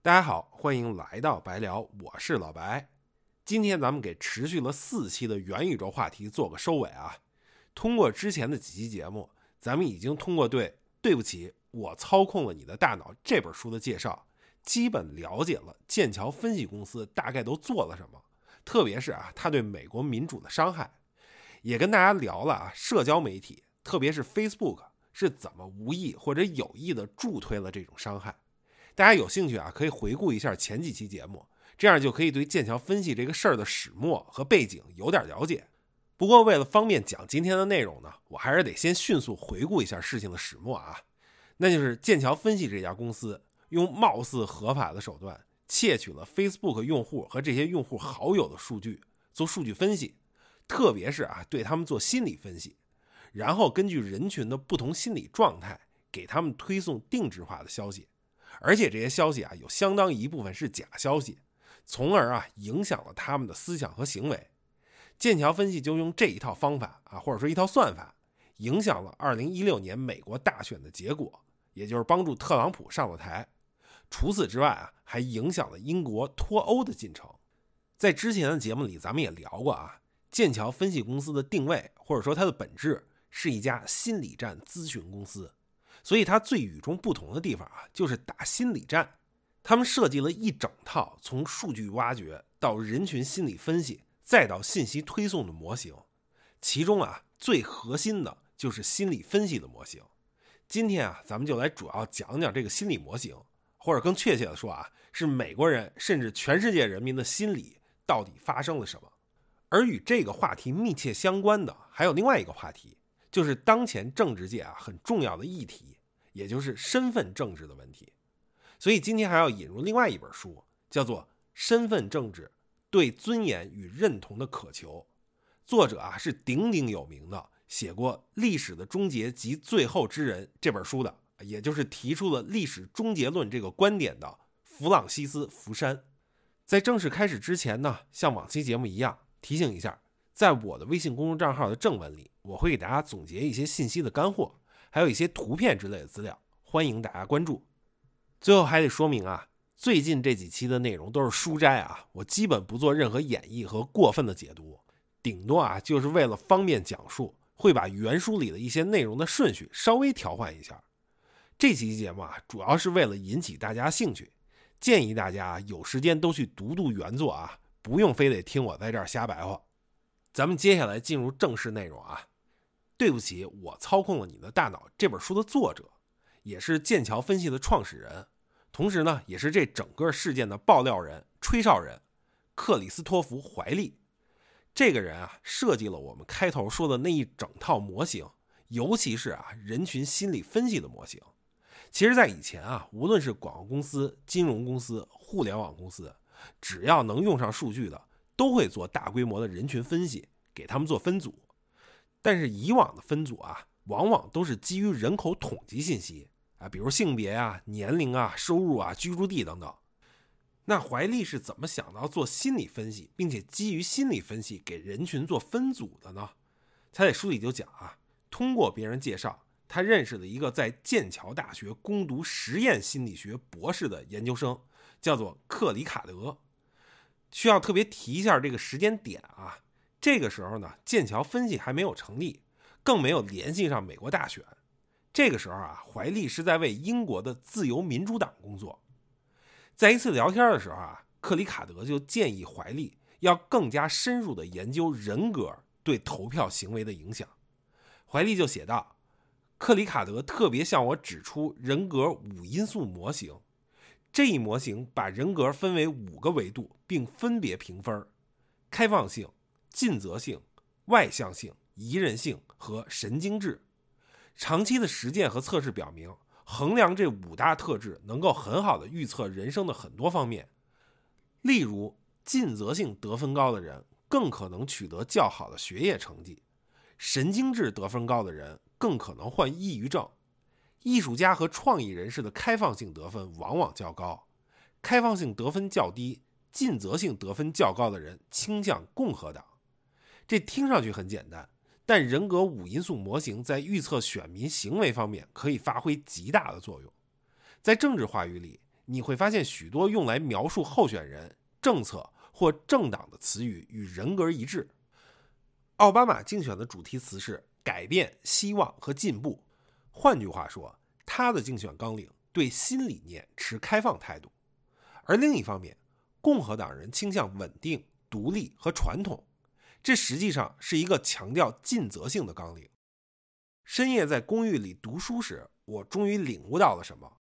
大家好，欢迎来到白聊，我是老白。今天咱们给持续了四期的元宇宙话题做个收尾啊。通过之前的几期节目，咱们已经通过对《对不起，我操控了你的大脑》这本书的介绍，基本了解了剑桥分析公司大概都做了什么，特别是啊，他对美国民主的伤害，也跟大家聊了啊，社交媒体，特别是 Facebook 是怎么无意或者有意的助推了这种伤害。大家有兴趣啊，可以回顾一下前几期节目，这样就可以对剑桥分析这个事儿的始末和背景有点了解。不过为了方便讲今天的内容呢，我还是得先迅速回顾一下事情的始末啊。那就是剑桥分析这家公司用貌似合法的手段窃取了 Facebook 用户和这些用户好友的数据做数据分析，特别是啊对他们做心理分析，然后根据人群的不同心理状态给他们推送定制化的消息。而且这些消息啊，有相当一部分是假消息，从而啊影响了他们的思想和行为。剑桥分析就用这一套方法啊，或者说一套算法，影响了2016年美国大选的结果，也就是帮助特朗普上了台。除此之外啊，还影响了英国脱欧的进程。在之前的节目里，咱们也聊过啊，剑桥分析公司的定位或者说它的本质是一家心理战咨询公司。所以它最与众不同的地方啊，就是打心理战。他们设计了一整套从数据挖掘到人群心理分析，再到信息推送的模型。其中啊，最核心的就是心理分析的模型。今天啊，咱们就来主要讲讲这个心理模型，或者更确切的说啊，是美国人甚至全世界人民的心理到底发生了什么。而与这个话题密切相关的，还有另外一个话题，就是当前政治界啊很重要的议题。也就是身份政治的问题，所以今天还要引入另外一本书，叫做《身份政治：对尊严与认同的渴求》，作者啊是鼎鼎有名的，写过《历史的终结及最后之人》这本书的，也就是提出了历史终结论这个观点的弗朗西斯·福山。在正式开始之前呢，像往期节目一样，提醒一下，在我的微信公众账号的正文里，我会给大家总结一些信息的干货。还有一些图片之类的资料，欢迎大家关注。最后还得说明啊，最近这几期的内容都是书摘啊，我基本不做任何演绎和过分的解读，顶多啊就是为了方便讲述，会把原书里的一些内容的顺序稍微调换一下。这期节目啊，主要是为了引起大家兴趣，建议大家有时间都去读读原作啊，不用非得听我在这儿瞎白话。咱们接下来进入正式内容啊。对不起，我操控了你的大脑。这本书的作者，也是剑桥分析的创始人，同时呢，也是这整个事件的爆料人、吹哨人，克里斯托弗·怀利。这个人啊，设计了我们开头说的那一整套模型，尤其是啊，人群心理分析的模型。其实，在以前啊，无论是广告公司、金融公司、互联网公司，只要能用上数据的，都会做大规模的人群分析，给他们做分组。但是以往的分组啊，往往都是基于人口统计信息啊，比如性别啊、年龄啊、收入啊、居住地等等。那怀利是怎么想到做心理分析，并且基于心理分析给人群做分组的呢？他在书里就讲啊，通过别人介绍，他认识了一个在剑桥大学攻读实验心理学博士的研究生，叫做克里卡德。需要特别提一下这个时间点啊。这个时候呢，剑桥分析还没有成立，更没有联系上美国大选。这个时候啊，怀利是在为英国的自由民主党工作。在一次聊天的时候啊，克里卡德就建议怀利要更加深入的研究人格对投票行为的影响。怀利就写道：“克里卡德特别向我指出人格五因素模型，这一模型把人格分为五个维度，并分别评分：开放性。”尽责性、外向性、宜人性和神经质。长期的实践和测试表明，衡量这五大特质能够很好的预测人生的很多方面。例如，尽责性得分高的人更可能取得较好的学业成绩；神经质得分高的人更可能患抑郁症；艺术家和创意人士的开放性得分往往较高，开放性得分较低、尽责性得分较高的人倾向共和党。这听上去很简单，但人格五因素模型在预测选民行为方面可以发挥极大的作用。在政治话语里，你会发现许多用来描述候选人、政策或政党的词语与人格一致。奥巴马竞选的主题词是改变、希望和进步。换句话说，他的竞选纲领对新理念持开放态度。而另一方面，共和党人倾向稳定、独立和传统。这实际上是一个强调尽责性的纲领。深夜在公寓里读书时，我终于领悟到了什么：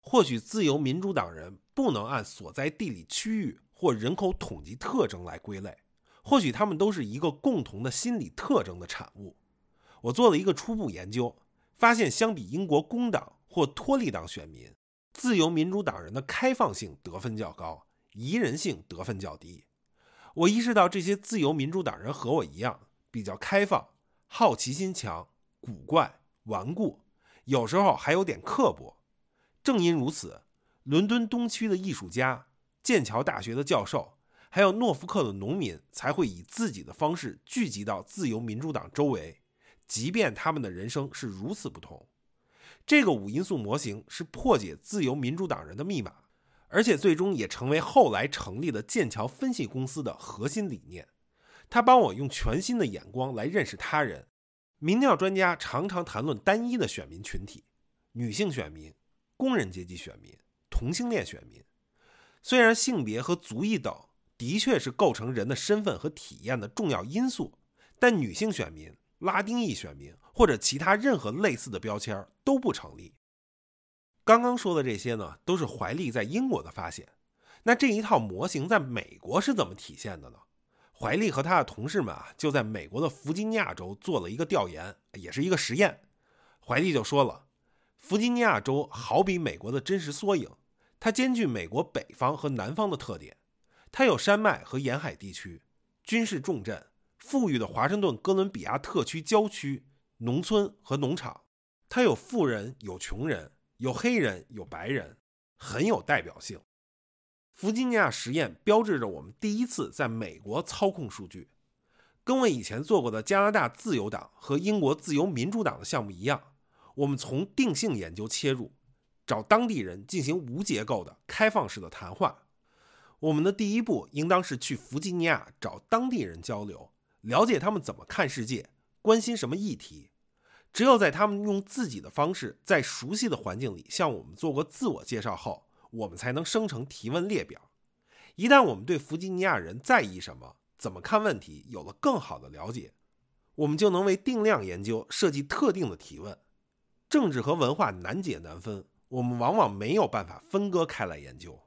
或许自由民主党人不能按所在地理区域或人口统计特征来归类，或许他们都是一个共同的心理特征的产物。我做了一个初步研究，发现相比英国工党或托利党选民，自由民主党人的开放性得分较高，宜人性得分较低。我意识到这些自由民主党人和我一样，比较开放、好奇心强、古怪、顽固，有时候还有点刻薄。正因如此，伦敦东区的艺术家、剑桥大学的教授，还有诺福克的农民，才会以自己的方式聚集到自由民主党周围，即便他们的人生是如此不同。这个五因素模型是破解自由民主党人的密码。而且最终也成为后来成立的剑桥分析公司的核心理念。他帮我用全新的眼光来认识他人。民调专家常常谈论单一的选民群体：女性选民、工人阶级选民、同性恋选民。虽然性别和族裔等的确是构成人的身份和体验的重要因素，但女性选民、拉丁裔选民或者其他任何类似的标签都不成立。刚刚说的这些呢，都是怀利在英国的发现。那这一套模型在美国是怎么体现的呢？怀利和他的同事们啊，就在美国的弗吉尼亚州做了一个调研，也是一个实验。怀利就说了，弗吉尼亚州好比美国的真实缩影，它兼具美国北方和南方的特点。它有山脉和沿海地区、军事重镇、富裕的华盛顿哥伦比亚特区郊区、农村和农场。它有富人，有穷人。有黑人，有白人，很有代表性。弗吉尼亚实验标志着我们第一次在美国操控数据，跟我以前做过的加拿大自由党和英国自由民主党的项目一样，我们从定性研究切入，找当地人进行无结构的开放式的谈话。我们的第一步应当是去弗吉尼亚找当地人交流，了解他们怎么看世界，关心什么议题。只有在他们用自己的方式，在熟悉的环境里向我们做过自我介绍后，我们才能生成提问列表。一旦我们对弗吉尼亚人在意什么、怎么看问题有了更好的了解，我们就能为定量研究设计特定的提问。政治和文化难解难分，我们往往没有办法分割开来研究。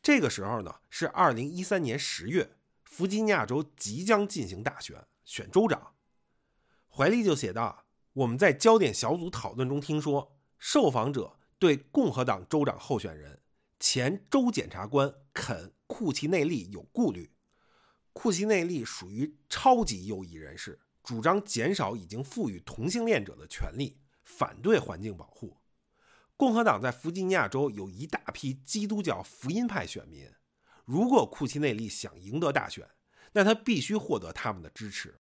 这个时候呢，是二零一三年十月，弗吉尼亚州即将进行大选，选州长。怀利就写道。我们在焦点小组讨论中听说，受访者对共和党州长候选人前州检察官肯·库奇内利有顾虑。库奇内利属于超级右翼人士，主张减少已经赋予同性恋者的权利，反对环境保护。共和党在弗吉尼亚州有一大批基督教福音派选民，如果库奇内利想赢得大选，那他必须获得他们的支持。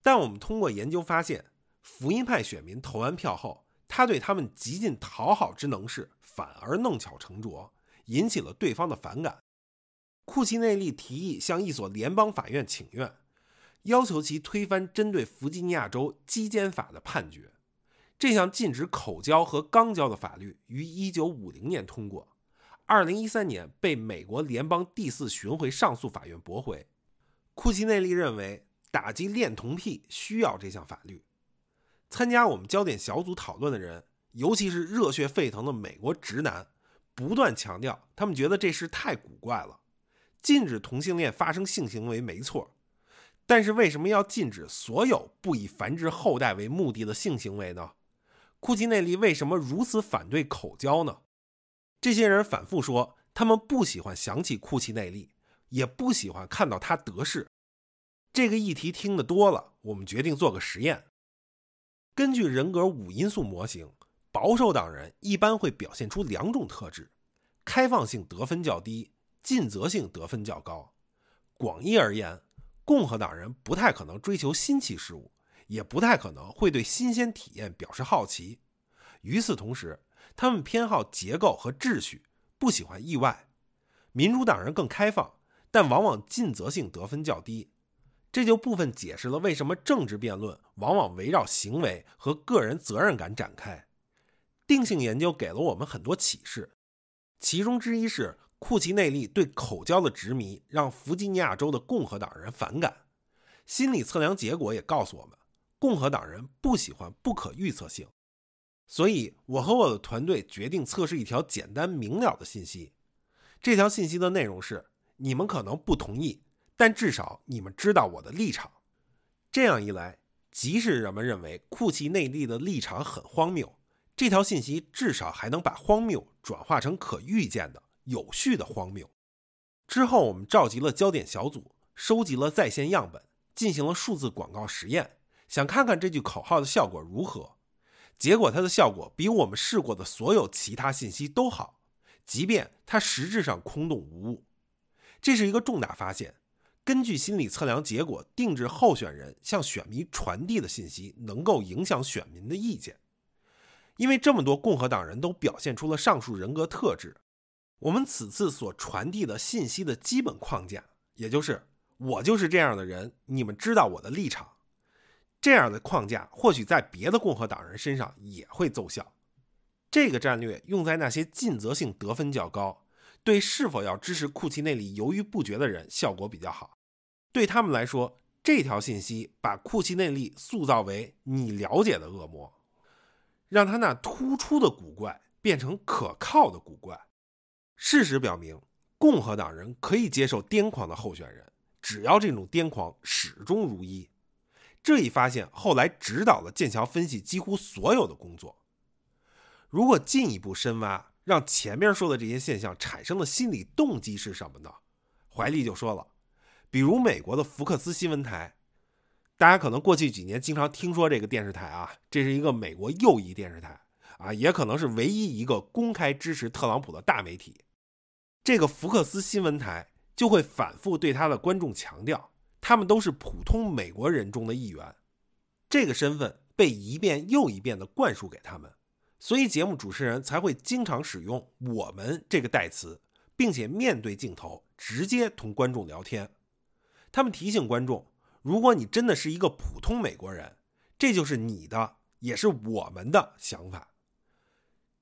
但我们通过研究发现。福音派选民投完票后，他对他们极尽讨好之能事，反而弄巧成拙，引起了对方的反感。库奇内利提议向一所联邦法院请愿，要求其推翻针对弗吉尼亚州基奸法的判决。这项禁止口交和肛交的法律于1950年通过，2013年被美国联邦第四巡回上诉法院驳回。库奇内利认为，打击恋童癖需要这项法律。参加我们焦点小组讨论的人，尤其是热血沸腾的美国直男，不断强调他们觉得这事太古怪了。禁止同性恋发生性行为没错，但是为什么要禁止所有不以繁殖后代为目的的性行为呢？库奇内利为什么如此反对口交呢？这些人反复说，他们不喜欢想起库奇内利，也不喜欢看到他得势。这个议题听得多了，我们决定做个实验。根据人格五因素模型，保守党人一般会表现出两种特质：开放性得分较低，尽责性得分较高。广义而言，共和党人不太可能追求新奇事物，也不太可能会对新鲜体验表示好奇。与此同时，他们偏好结构和秩序，不喜欢意外；民主党人更开放，但往往尽责性得分较低。这就部分解释了为什么政治辩论往往围绕行为和个人责任感展开。定性研究给了我们很多启示，其中之一是库奇内利对口交的执迷让弗吉尼亚州的共和党人反感。心理测量结果也告诉我们，共和党人不喜欢不可预测性。所以，我和我的团队决定测试一条简单明了的信息。这条信息的内容是：你们可能不同意。但至少你们知道我的立场。这样一来，即使人们认为库奇内利的立场很荒谬，这条信息至少还能把荒谬转化成可预见的、有序的荒谬。之后，我们召集了焦点小组，收集了在线样本，进行了数字广告实验，想看看这句口号的效果如何。结果，它的效果比我们试过的所有其他信息都好，即便它实质上空洞无物。这是一个重大发现。根据心理测量结果定制候选人向选民传递的信息，能够影响选民的意见。因为这么多共和党人都表现出了上述人格特质，我们此次所传递的信息的基本框架，也就是我就是这样的人，你们知道我的立场。这样的框架或许在别的共和党人身上也会奏效。这个战略用在那些尽责性得分较高、对是否要支持库奇内里犹豫不决的人效果比较好。对他们来说，这条信息把库奇内利塑造为你了解的恶魔，让他那突出的古怪变成可靠的古怪。事实表明，共和党人可以接受癫狂的候选人，只要这种癫狂始终如一。这一发现后来指导了剑桥分析几乎所有的工作。如果进一步深挖，让前面说的这些现象产生的心理动机是什么呢？怀利就说了。比如美国的福克斯新闻台，大家可能过去几年经常听说这个电视台啊，这是一个美国右翼电视台啊，也可能是唯一一个公开支持特朗普的大媒体。这个福克斯新闻台就会反复对他的观众强调，他们都是普通美国人中的一员，这个身份被一遍又一遍地灌输给他们，所以节目主持人才会经常使用“我们”这个代词，并且面对镜头直接同观众聊天。他们提醒观众：如果你真的是一个普通美国人，这就是你的，也是我们的想法。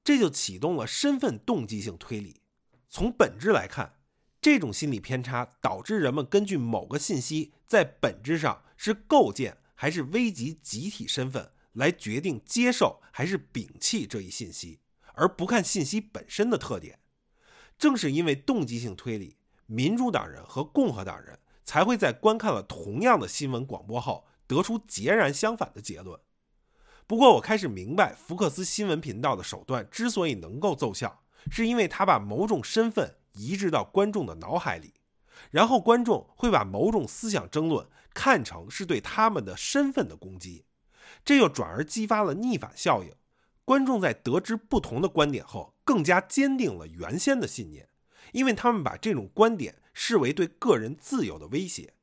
这就启动了身份动机性推理。从本质来看，这种心理偏差导致人们根据某个信息在本质上是构建还是危及集体身份来决定接受还是摒弃这一信息，而不看信息本身的特点。正是因为动机性推理，民主党人和共和党人。才会在观看了同样的新闻广播后，得出截然相反的结论。不过，我开始明白福克斯新闻频道的手段之所以能够奏效，是因为他把某种身份移植到观众的脑海里，然后观众会把某种思想争论看成是对他们的身份的攻击，这又转而激发了逆反效应。观众在得知不同的观点后，更加坚定了原先的信念，因为他们把这种观点。视为对个人自由的威胁。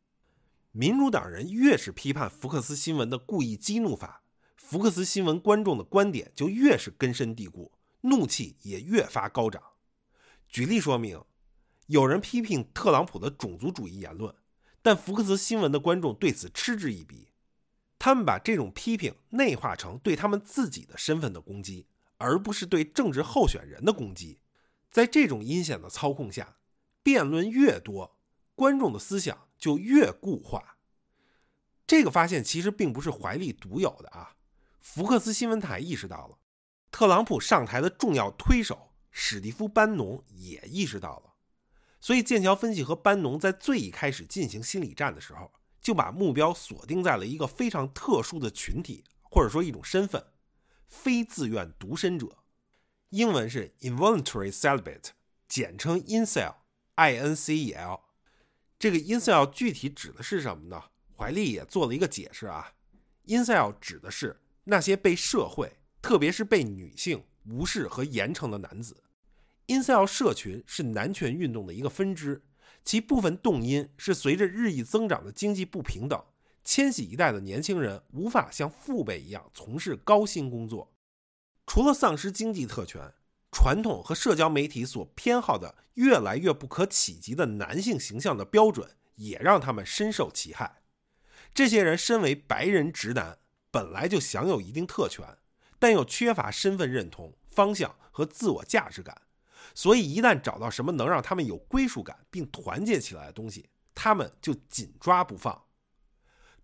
民主党人越是批判福克斯新闻的故意激怒法，福克斯新闻观众的观点就越是根深蒂固，怒气也越发高涨。举例说明，有人批评特朗普的种族主义言论，但福克斯新闻的观众对此嗤之以鼻。他们把这种批评内化成对他们自己的身份的攻击，而不是对政治候选人的攻击。在这种阴险的操控下。辩论越多，观众的思想就越固化。这个发现其实并不是怀利独有的啊。福克斯新闻台意识到了，特朗普上台的重要推手史蒂夫·班农也意识到了。所以，剑桥分析和班农在最一开始进行心理战的时候，就把目标锁定在了一个非常特殊的群体，或者说一种身份——非自愿独身者。英文是 involuntary celibate，简称 incel。I N C E L，这个 incel 具体指的是什么呢？怀利也做了一个解释啊。incel 指的是那些被社会，特别是被女性无视和严惩的男子。incel 社群是男权运动的一个分支，其部分动因是随着日益增长的经济不平等，千禧一代的年轻人无法像父辈一样从事高薪工作。除了丧失经济特权。传统和社交媒体所偏好的越来越不可企及的男性形象的标准，也让他们深受其害。这些人身为白人直男，本来就享有一定特权，但又缺乏身份认同、方向和自我价值感，所以一旦找到什么能让他们有归属感并团结起来的东西，他们就紧抓不放。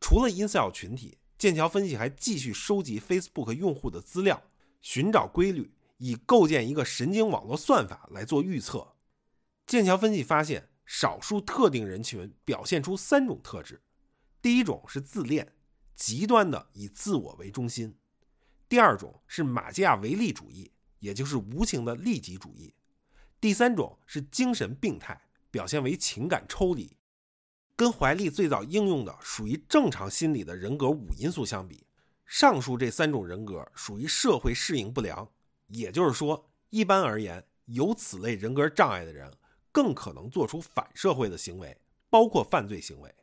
除了 Incel 群体，剑桥分析还继续收集 Facebook 用户的资料，寻找规律，以构建一个神经网络算法来做预测。剑桥分析发现，少数特定人群表现出三种特质：第一种是自恋，极端的以自我为中心；第二种是马基亚维利主义，也就是无情的利己主义；第三种是精神病态，表现为情感抽离。跟怀利最早应用的属于正常心理的人格五因素相比，上述这三种人格属于社会适应不良。也就是说，一般而言，有此类人格障碍的人更可能做出反社会的行为，包括犯罪行为。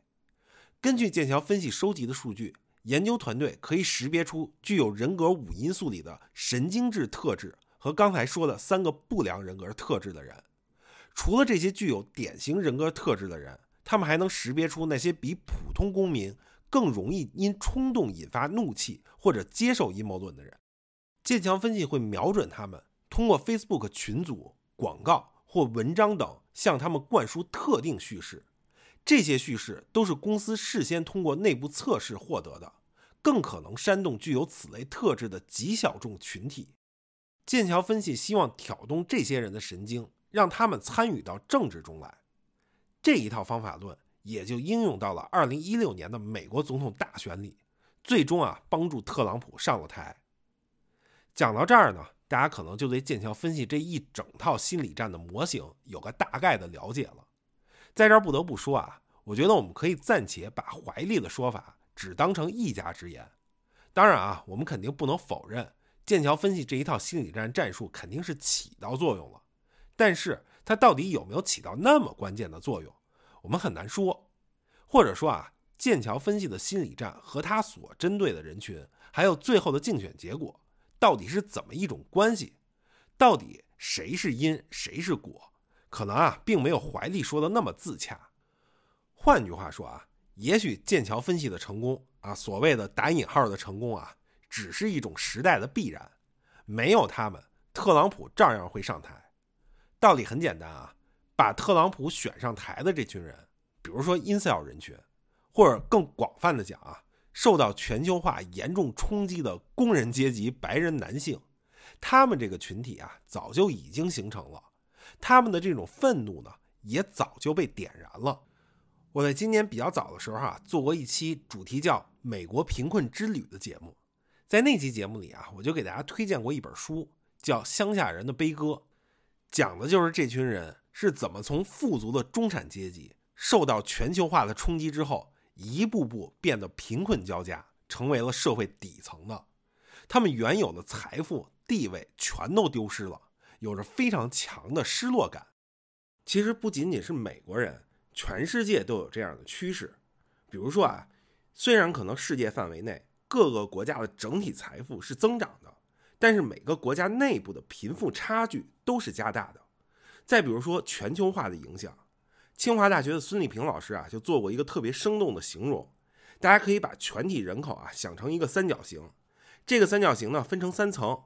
根据剑桥分析收集的数据，研究团队可以识别出具有人格五因素里的神经质特质和刚才说的三个不良人格特质的人。除了这些具有典型人格特质的人。他们还能识别出那些比普通公民更容易因冲动引发怒气或者接受阴谋论的人。剑桥分析会瞄准他们，通过 Facebook 群组、广告或文章等向他们灌输特定叙事。这些叙事都是公司事先通过内部测试获得的，更可能煽动具有此类特质的极小众群体。剑桥分析希望挑动这些人的神经，让他们参与到政治中来。这一套方法论也就应用到了2016年的美国总统大选里，最终啊帮助特朗普上了台。讲到这儿呢，大家可能就对剑桥分析这一整套心理战的模型有个大概的了解了。在这儿不得不说啊，我觉得我们可以暂且把怀利的说法只当成一家之言。当然啊，我们肯定不能否认剑桥分析这一套心理战战术肯定是起到作用了，但是它到底有没有起到那么关键的作用？我们很难说，或者说啊，剑桥分析的心理战和他所针对的人群，还有最后的竞选结果，到底是怎么一种关系？到底谁是因，谁是果？可能啊，并没有怀利说的那么自洽。换句话说啊，也许剑桥分析的成功啊，所谓的打引号的成功啊，只是一种时代的必然。没有他们，特朗普照样会上台。道理很简单啊。把特朗普选上台的这群人，比如说 Incel 人群，或者更广泛的讲啊，受到全球化严重冲击的工人阶级白人男性，他们这个群体啊，早就已经形成了，他们的这种愤怒呢，也早就被点燃了。我在今年比较早的时候啊，做过一期主题叫《美国贫困之旅》的节目，在那期节目里啊，我就给大家推荐过一本书，叫《乡下人的悲歌》，讲的就是这群人。是怎么从富足的中产阶级受到全球化的冲击之后，一步步变得贫困交加，成为了社会底层的？他们原有的财富、地位全都丢失了，有着非常强的失落感。其实不仅仅是美国人，全世界都有这样的趋势。比如说啊，虽然可能世界范围内各个国家的整体财富是增长的，但是每个国家内部的贫富差距都是加大的。再比如说全球化的影响，清华大学的孙立平老师啊就做过一个特别生动的形容，大家可以把全体人口啊想成一个三角形，这个三角形呢分成三层，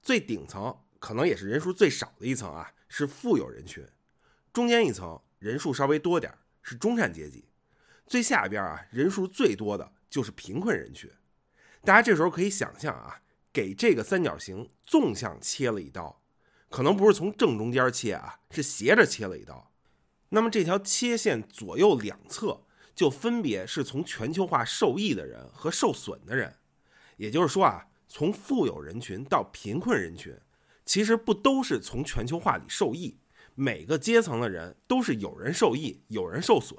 最顶层可能也是人数最少的一层啊是富有人群，中间一层人数稍微多点是中产阶级，最下边啊人数最多的就是贫困人群。大家这时候可以想象啊，给这个三角形纵向切了一刀。可能不是从正中间切啊，是斜着切了一刀。那么这条切线左右两侧就分别是从全球化受益的人和受损的人。也就是说啊，从富有人群到贫困人群，其实不都是从全球化里受益。每个阶层的人都是有人受益，有人受损。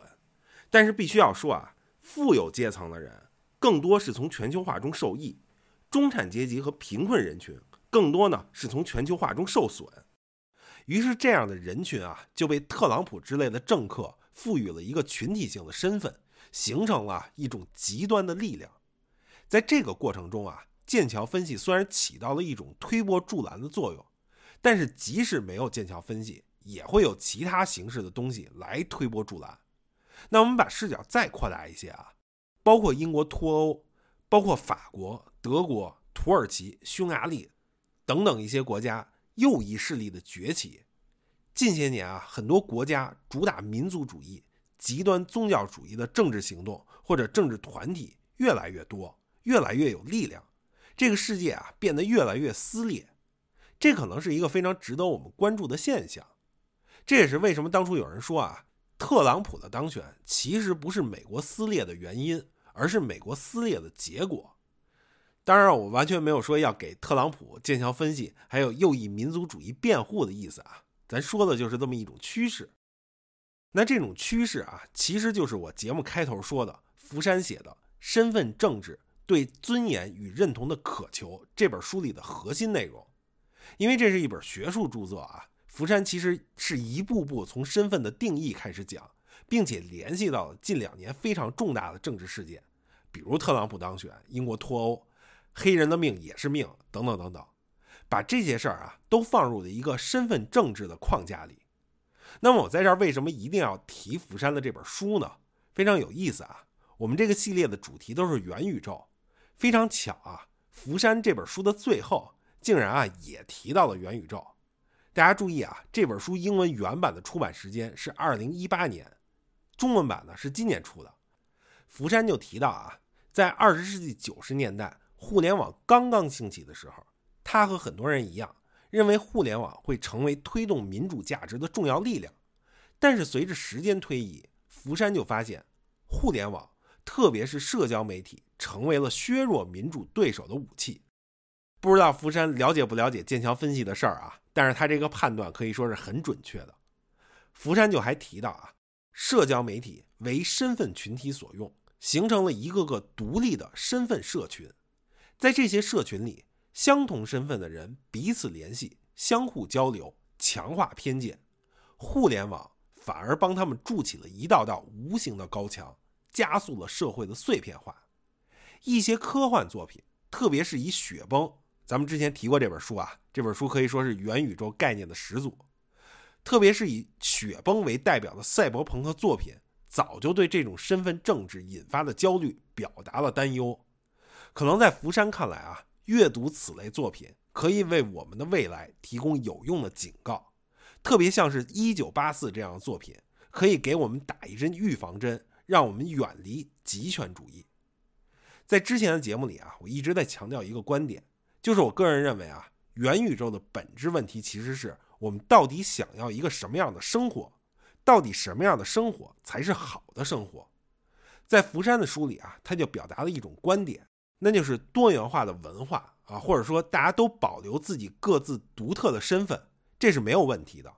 但是必须要说啊，富有阶层的人更多是从全球化中受益，中产阶级和贫困人群。更多呢是从全球化中受损，于是这样的人群啊就被特朗普之类的政客赋予了一个群体性的身份，形成了一种极端的力量。在这个过程中啊，剑桥分析虽然起到了一种推波助澜的作用，但是即使没有剑桥分析，也会有其他形式的东西来推波助澜。那我们把视角再扩大一些啊，包括英国脱欧，包括法国、德国、土耳其、匈牙利等等一些国家右翼势力的崛起。近些年啊，很多国家主打民族主义、极端宗教主义的政治行动或者政治团体越来越多，越来越有力量。这个世界啊，变得越来越撕裂。这可能是一个非常值得我们关注的现象。这也是为什么当初有人说啊，特朗普的当选其实不是美国撕裂的原因，而是美国撕裂的结果。当然，我完全没有说要给特朗普剑桥分析还有右翼民族主义辩护的意思啊。咱说的就是这么一种趋势，那这种趋势啊，其实就是我节目开头说的福山写的《身份政治对尊严与认同的渴求》这本书里的核心内容。因为这是一本学术著作啊，福山其实是一步步从身份的定义开始讲，并且联系到了近两年非常重大的政治事件，比如特朗普当选、英国脱欧、黑人的命也是命等等等等。把这些事儿啊都放入了一个身份政治的框架里。那么我在这儿为什么一定要提福山的这本书呢？非常有意思啊！我们这个系列的主题都是元宇宙，非常巧啊！福山这本书的最后竟然啊也提到了元宇宙。大家注意啊，这本书英文原版的出版时间是二零一八年，中文版呢是今年出的。福山就提到啊，在二十世纪九十年代互联网刚刚兴起的时候。他和很多人一样，认为互联网会成为推动民主价值的重要力量。但是随着时间推移，福山就发现，互联网，特别是社交媒体，成为了削弱民主对手的武器。不知道福山了解不了解剑桥分析的事儿啊？但是他这个判断可以说是很准确的。福山就还提到啊，社交媒体为身份群体所用，形成了一个个独立的身份社群，在这些社群里。相同身份的人彼此联系、相互交流，强化偏见。互联网反而帮他们筑起了一道道无形的高墙，加速了社会的碎片化。一些科幻作品，特别是以雪崩，咱们之前提过这本书啊，这本书可以说是元宇宙概念的始祖。特别是以雪崩为代表的赛博朋克作品，早就对这种身份政治引发的焦虑表达了担忧。可能在福山看来啊。阅读此类作品可以为我们的未来提供有用的警告，特别像是一九八四这样的作品，可以给我们打一针预防针，让我们远离极权主义。在之前的节目里啊，我一直在强调一个观点，就是我个人认为啊，元宇宙的本质问题其实是我们到底想要一个什么样的生活，到底什么样的生活才是好的生活。在福山的书里啊，他就表达了一种观点。那就是多元化的文化啊，或者说大家都保留自己各自独特的身份，这是没有问题的。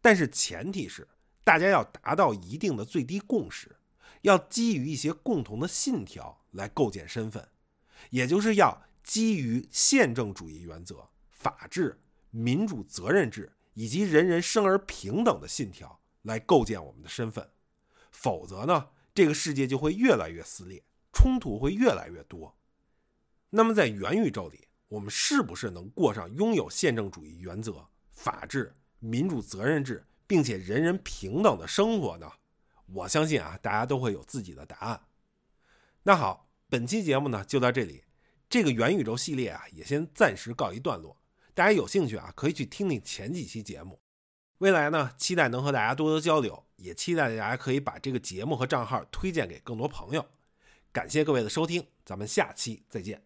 但是前提是大家要达到一定的最低共识，要基于一些共同的信条来构建身份，也就是要基于宪政主义原则、法治、民主责任制以及人人生而平等的信条来构建我们的身份。否则呢，这个世界就会越来越撕裂，冲突会越来越多。那么，在元宇宙里，我们是不是能过上拥有宪政主义原则、法治、民主责任制，并且人人平等的生活呢？我相信啊，大家都会有自己的答案。那好，本期节目呢就到这里，这个元宇宙系列啊也先暂时告一段落。大家有兴趣啊，可以去听听前几期节目。未来呢，期待能和大家多多交流，也期待大家可以把这个节目和账号推荐给更多朋友。感谢各位的收听，咱们下期再见。